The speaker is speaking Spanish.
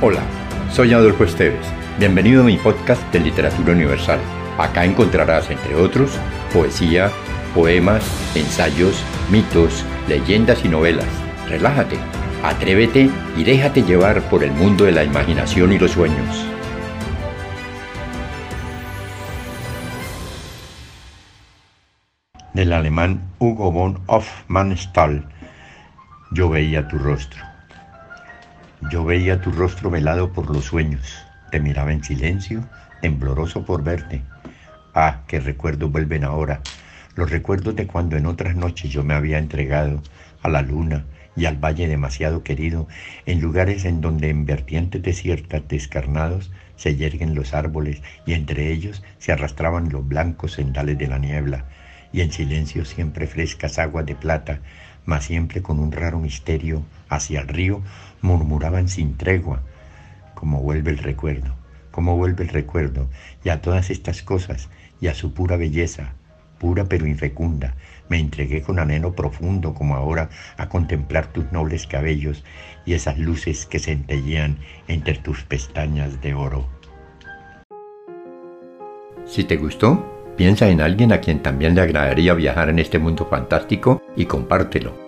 Hola, soy Adolfo Esteves. Bienvenido a mi podcast de Literatura Universal. Acá encontrarás, entre otros, poesía, poemas, ensayos, mitos, leyendas y novelas. Relájate, atrévete y déjate llevar por el mundo de la imaginación y los sueños. Del alemán Hugo von Hofmannsthal, yo veía tu rostro. Yo veía tu rostro velado por los sueños, te miraba en silencio, tembloroso por verte. Ah, qué recuerdos vuelven ahora, los recuerdos de cuando en otras noches yo me había entregado a la luna y al valle demasiado querido, en lugares en donde en vertientes desiertas descarnados se yerguen los árboles y entre ellos se arrastraban los blancos sendales de la niebla, y en silencio siempre frescas aguas de plata, mas siempre con un raro misterio hacia el río murmuraban sin tregua, como vuelve el recuerdo, como vuelve el recuerdo, y a todas estas cosas, y a su pura belleza, pura pero infecunda, me entregué con anhelo profundo como ahora a contemplar tus nobles cabellos y esas luces que centellean entre tus pestañas de oro. Si te gustó, piensa en alguien a quien también le agradaría viajar en este mundo fantástico y compártelo.